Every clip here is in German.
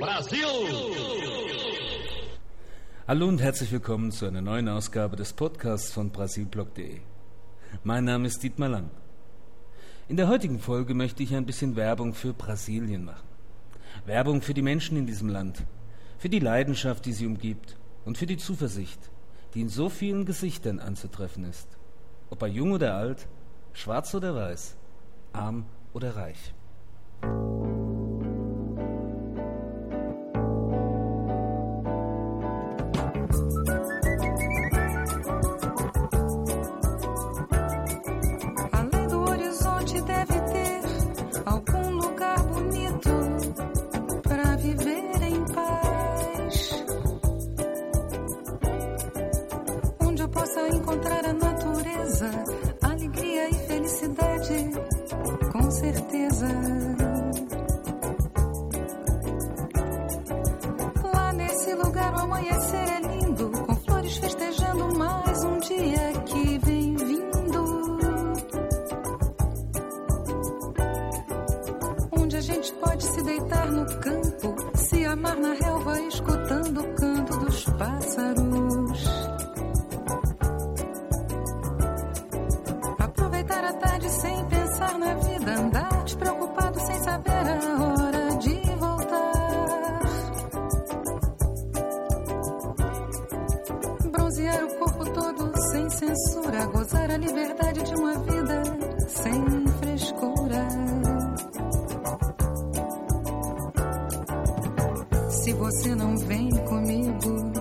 Brasil! Hallo und herzlich willkommen zu einer neuen Ausgabe des Podcasts von Brasilblog.de. Mein Name ist Dietmar Lang. In der heutigen Folge möchte ich ein bisschen Werbung für Brasilien machen. Werbung für die Menschen in diesem Land, für die Leidenschaft, die sie umgibt und für die Zuversicht, die in so vielen Gesichtern anzutreffen ist. Ob er jung oder alt, schwarz oder weiß, arm oder reich. gozar a liberdade de uma vida sem frescura. Se você não vem comigo,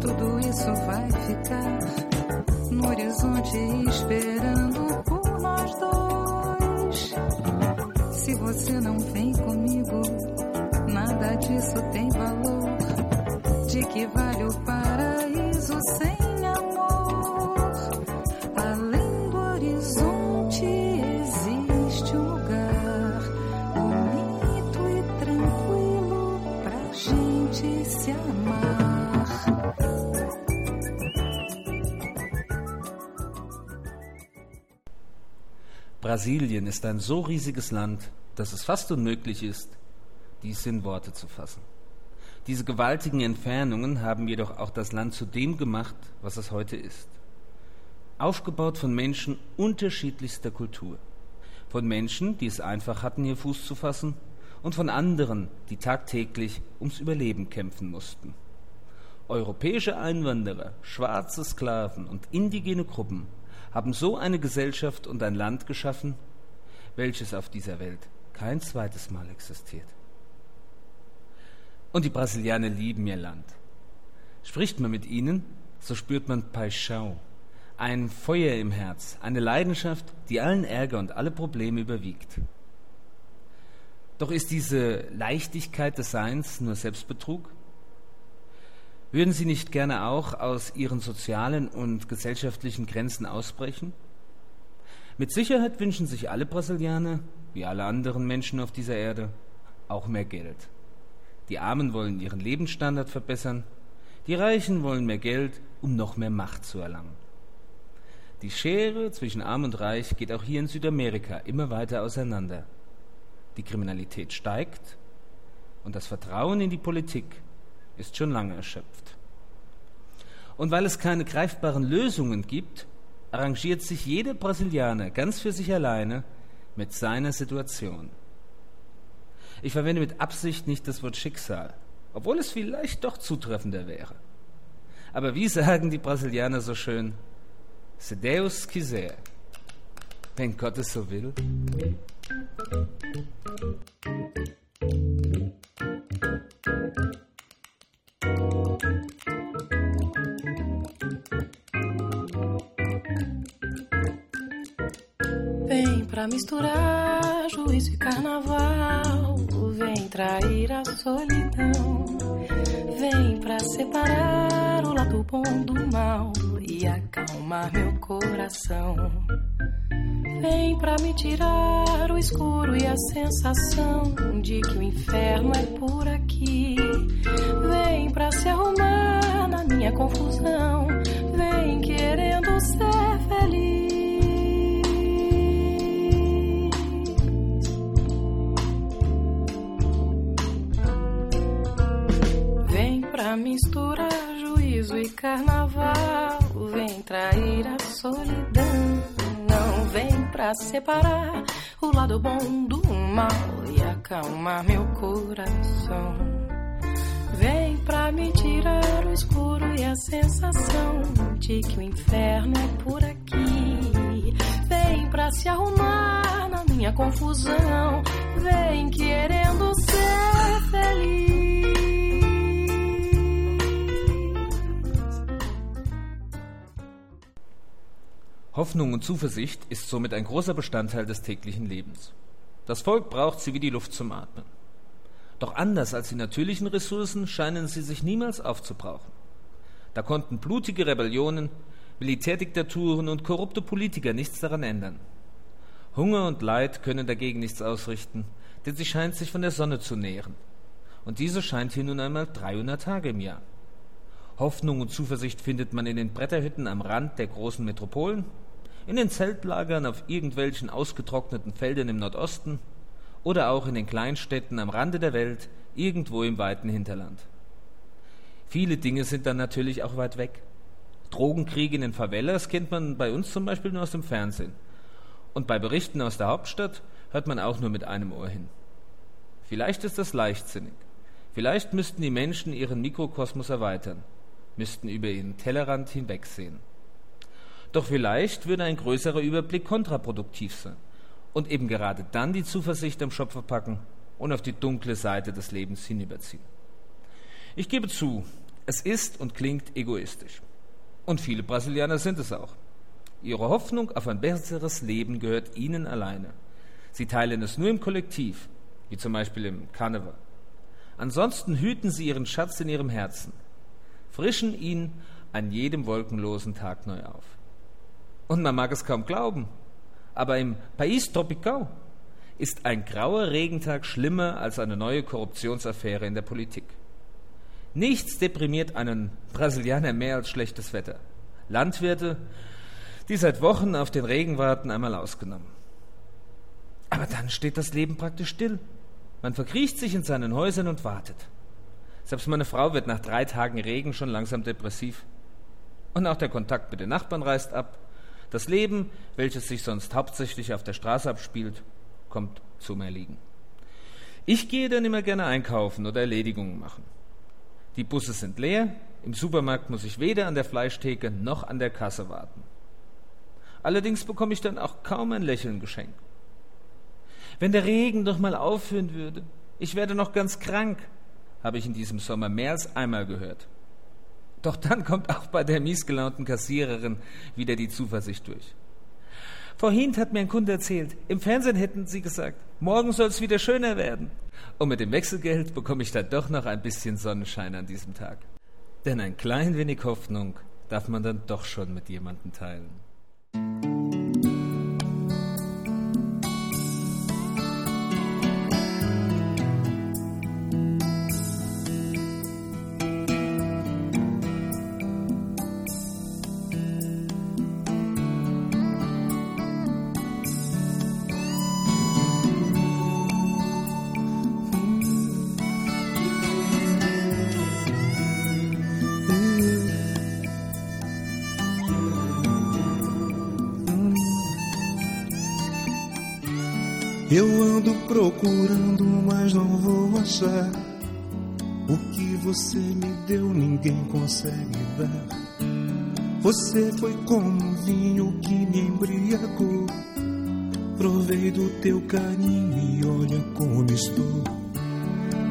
tudo isso vai ficar no horizonte esperando por nós dois. Se você não vem comigo, nada disso tem valor. De que vale o par? Brasilien ist ein so riesiges Land, dass es fast unmöglich ist, dies in Worte zu fassen. Diese gewaltigen Entfernungen haben jedoch auch das Land zu dem gemacht, was es heute ist. Aufgebaut von Menschen unterschiedlichster Kultur. Von Menschen, die es einfach hatten, hier Fuß zu fassen, und von anderen, die tagtäglich ums Überleben kämpfen mussten. Europäische Einwanderer, schwarze Sklaven und indigene Gruppen haben so eine Gesellschaft und ein Land geschaffen, welches auf dieser Welt kein zweites Mal existiert. Und die Brasilianer lieben ihr Land. Spricht man mit ihnen, so spürt man Paixão, ein Feuer im Herz, eine Leidenschaft, die allen Ärger und alle Probleme überwiegt. Doch ist diese Leichtigkeit des Seins nur Selbstbetrug? Würden Sie nicht gerne auch aus Ihren sozialen und gesellschaftlichen Grenzen ausbrechen? Mit Sicherheit wünschen sich alle Brasilianer, wie alle anderen Menschen auf dieser Erde, auch mehr Geld. Die Armen wollen ihren Lebensstandard verbessern, die Reichen wollen mehr Geld, um noch mehr Macht zu erlangen. Die Schere zwischen Arm und Reich geht auch hier in Südamerika immer weiter auseinander. Die Kriminalität steigt und das Vertrauen in die Politik ist schon lange erschöpft. Und weil es keine greifbaren Lösungen gibt, arrangiert sich jeder Brasilianer ganz für sich alleine mit seiner Situation. Ich verwende mit Absicht nicht das Wort Schicksal, obwohl es vielleicht doch zutreffender wäre. Aber wie sagen die Brasilianer so schön? Se Deus quiser, wenn Gott es so will. Pra misturar juízo e carnaval. Vem trair a solidão. Vem pra separar o lado bom do mal e acalmar meu coração. Vem pra me tirar o escuro e a sensação de que o inferno é por aqui. Vem pra se arrumar na minha confusão. Pra misturar juízo e carnaval. Vem trair a solidão, não vem pra separar o lado bom do mal e acalmar meu coração. Vem pra me tirar o escuro e a sensação de que o inferno é por aqui. Vem pra se arrumar na minha confusão. Vem querendo ser Hoffnung und Zuversicht ist somit ein großer Bestandteil des täglichen Lebens. Das Volk braucht sie wie die Luft zum Atmen. Doch anders als die natürlichen Ressourcen scheinen sie sich niemals aufzubrauchen. Da konnten blutige Rebellionen, Militärdiktaturen und korrupte Politiker nichts daran ändern. Hunger und Leid können dagegen nichts ausrichten, denn sie scheint sich von der Sonne zu nähren. Und diese scheint hier nun einmal 300 Tage im Jahr. Hoffnung und Zuversicht findet man in den Bretterhütten am Rand der großen Metropolen, in den Zeltlagern auf irgendwelchen ausgetrockneten Feldern im Nordosten oder auch in den Kleinstädten am Rande der Welt, irgendwo im weiten Hinterland. Viele Dinge sind dann natürlich auch weit weg. Drogenkriege in den Favelas kennt man bei uns zum Beispiel nur aus dem Fernsehen. Und bei Berichten aus der Hauptstadt hört man auch nur mit einem Ohr hin. Vielleicht ist das leichtsinnig. Vielleicht müssten die Menschen ihren Mikrokosmos erweitern, müssten über ihren Tellerrand hinwegsehen. Doch vielleicht würde ein größerer Überblick kontraproduktiv sein und eben gerade dann die Zuversicht am Schopf packen und auf die dunkle Seite des Lebens hinüberziehen. Ich gebe zu, es ist und klingt egoistisch. Und viele Brasilianer sind es auch. Ihre Hoffnung auf ein besseres Leben gehört ihnen alleine. Sie teilen es nur im Kollektiv, wie zum Beispiel im Karneval. Ansonsten hüten sie ihren Schatz in ihrem Herzen, frischen ihn an jedem wolkenlosen Tag neu auf. Und man mag es kaum glauben, aber im País Tropical ist ein grauer Regentag schlimmer als eine neue Korruptionsaffäre in der Politik. Nichts deprimiert einen Brasilianer mehr als schlechtes Wetter. Landwirte, die seit Wochen auf den Regen warten, einmal ausgenommen. Aber dann steht das Leben praktisch still. Man verkriecht sich in seinen Häusern und wartet. Selbst meine Frau wird nach drei Tagen Regen schon langsam depressiv. Und auch der Kontakt mit den Nachbarn reißt ab. Das Leben, welches sich sonst hauptsächlich auf der Straße abspielt, kommt zum Erliegen. Ich gehe dann immer gerne einkaufen oder Erledigungen machen. Die Busse sind leer, im Supermarkt muss ich weder an der Fleischtheke noch an der Kasse warten. Allerdings bekomme ich dann auch kaum ein Lächeln geschenkt. Wenn der Regen doch mal aufhören würde, ich werde noch ganz krank, habe ich in diesem Sommer mehr als einmal gehört. Doch dann kommt auch bei der miesgelaunten Kassiererin wieder die Zuversicht durch. Vorhin hat mir ein Kunde erzählt, im Fernsehen hätten sie gesagt, morgen soll es wieder schöner werden. Und mit dem Wechselgeld bekomme ich dann doch noch ein bisschen Sonnenschein an diesem Tag. Denn ein klein wenig Hoffnung darf man dann doch schon mit jemandem teilen. Eu ando procurando, mas não vou achar. O que você me deu, ninguém consegue dar. Você foi como um vinho que me embriagou. Provei do teu carinho e olha como estou.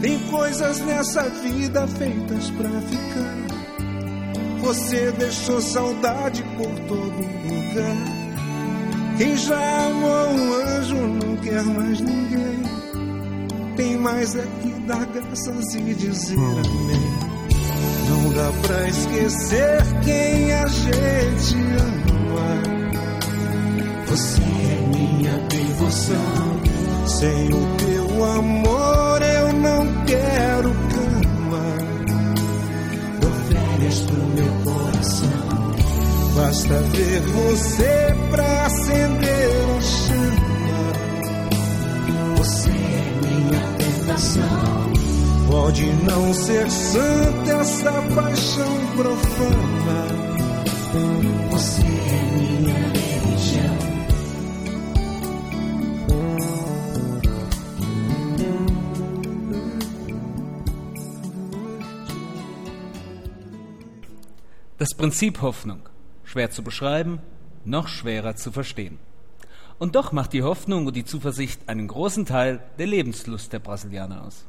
Tem coisas nessa vida feitas pra ficar. Você deixou saudade por todo lugar. Quem já amou um anjo não quer mais ninguém. Tem mais é que dar graças e dizer amém. Não dá pra esquecer quem a gente ama. Você é minha devoção. Sem o teu amor eu não quero cama. Ofereço meu coração. Basta ver você pra acender uma chama. Você é minha tentação. Pode não ser santa essa paixão profana. Você é minha religião. Das Prinzip Hoffnung, schwer zu beschreiben, noch schwerer zu verstehen. Und doch macht die Hoffnung und die Zuversicht einen großen Teil der Lebenslust der Brasilianer aus.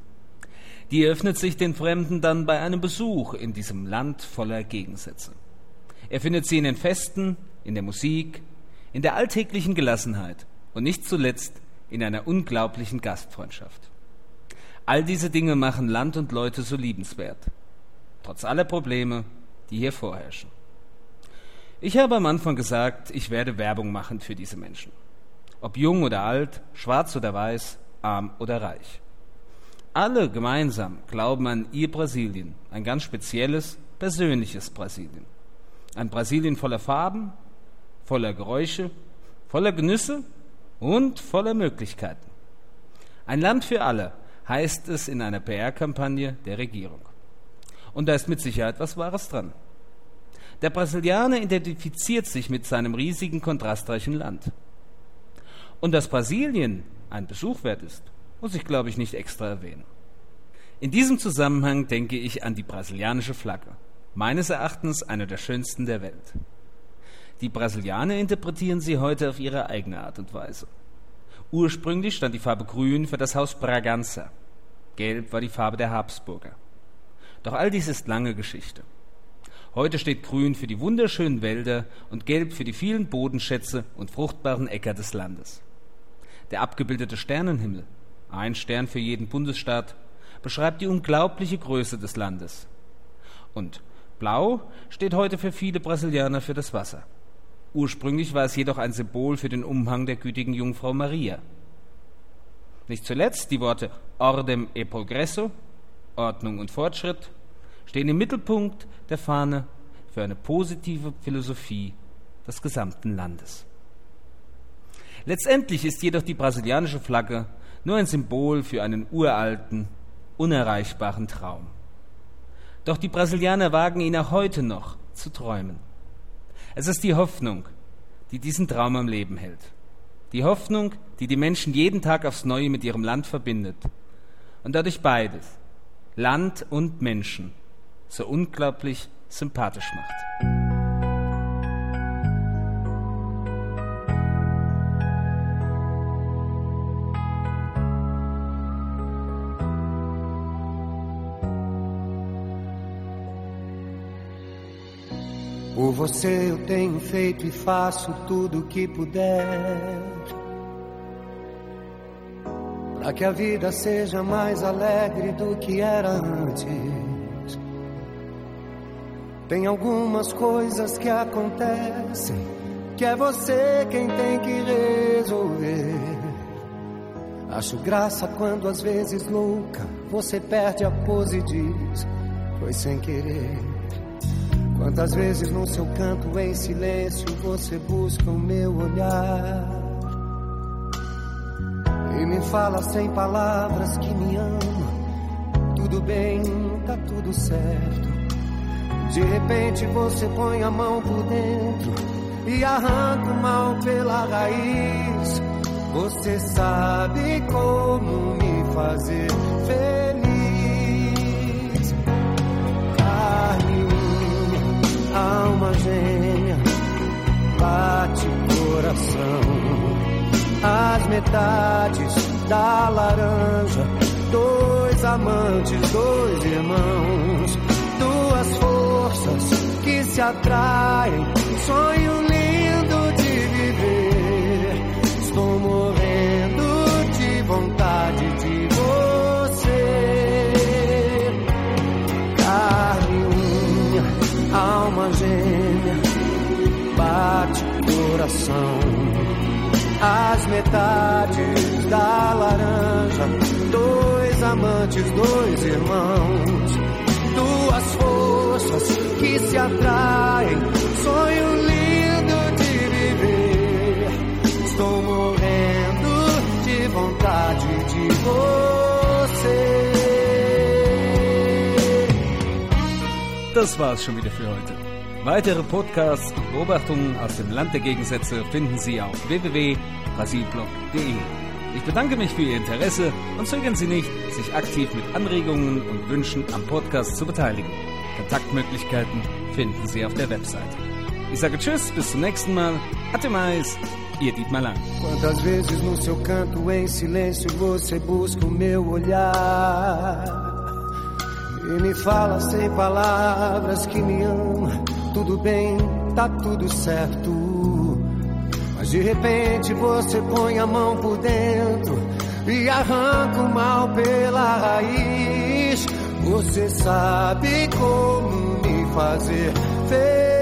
Die öffnet sich den Fremden dann bei einem Besuch in diesem Land voller Gegensätze. Er findet sie in den Festen, in der Musik, in der alltäglichen Gelassenheit und nicht zuletzt in einer unglaublichen Gastfreundschaft. All diese Dinge machen Land und Leute so liebenswert, trotz aller Probleme, die hier vorherrschen. Ich habe am Anfang gesagt, ich werde Werbung machen für diese Menschen. Ob jung oder alt, schwarz oder weiß, arm oder reich. Alle gemeinsam glauben an ihr Brasilien, ein ganz spezielles, persönliches Brasilien. Ein Brasilien voller Farben, voller Geräusche, voller Genüsse und voller Möglichkeiten. Ein Land für alle heißt es in einer PR-Kampagne der Regierung. Und da ist mit Sicherheit was Wahres dran. Der Brasilianer identifiziert sich mit seinem riesigen, kontrastreichen Land. Und dass Brasilien ein Besuch wert ist, muss ich, glaube ich, nicht extra erwähnen. In diesem Zusammenhang denke ich an die brasilianische Flagge, meines Erachtens eine der schönsten der Welt. Die Brasilianer interpretieren sie heute auf ihre eigene Art und Weise. Ursprünglich stand die Farbe Grün für das Haus Braganza. Gelb war die Farbe der Habsburger. Doch all dies ist lange Geschichte. Heute steht Grün für die wunderschönen Wälder und Gelb für die vielen Bodenschätze und fruchtbaren Äcker des Landes. Der abgebildete Sternenhimmel ein Stern für jeden Bundesstaat, beschreibt die unglaubliche Größe des Landes. Und Blau steht heute für viele Brasilianer für das Wasser. Ursprünglich war es jedoch ein Symbol für den Umhang der gütigen Jungfrau Maria. Nicht zuletzt die Worte Ordem e Progresso, Ordnung und Fortschritt, stehen im Mittelpunkt der Fahne für eine positive Philosophie des gesamten Landes. Letztendlich ist jedoch die brasilianische Flagge nur ein Symbol für einen uralten, unerreichbaren Traum. Doch die Brasilianer wagen ihn auch heute noch zu träumen. Es ist die Hoffnung, die diesen Traum am Leben hält. Die Hoffnung, die die Menschen jeden Tag aufs Neue mit ihrem Land verbindet. Und dadurch beides, Land und Menschen, so unglaublich sympathisch macht. Por você eu tenho feito e faço tudo o que puder. Para que a vida seja mais alegre do que era antes. Tem algumas coisas que acontecem que é você quem tem que resolver. Acho graça quando às vezes louca você perde a pose e diz: Foi sem querer. Quantas vezes no seu canto em silêncio você busca o meu olhar e me fala sem palavras que me ama. Tudo bem, tá tudo certo. De repente você põe a mão por dentro e arranca o mal pela raiz. Você sabe como me fazer feliz. alma gêmea, bate coração. As metades da laranja, dois amantes, dois irmãos, duas forças que se atraem, sonho lindo de viver. Estou morrendo de vontade de alma gêmea, bate coração. As metades da laranja, dois amantes, dois irmãos, duas forças que se atraem, sonho lindo de viver. Estou morrendo de vontade de você. das war's schon wieder für heute. Weitere Podcasts und Beobachtungen aus dem Land der Gegensätze finden Sie auf www.brasilblog.de. Ich bedanke mich für Ihr Interesse und zögern Sie nicht, sich aktiv mit Anregungen und Wünschen am Podcast zu beteiligen. Kontaktmöglichkeiten finden Sie auf der Website. Ich sage Tschüss, bis zum nächsten Mal. Até mais, Ihr Dietmar Lang. Quantas vezes no seu canto em silêncio você busca o meu olhar e me fala sem palavras que me ama. Tudo bem, tá tudo certo. Mas de repente você põe a mão por dentro e arranca o mal pela raiz. Você sabe como me fazer feliz.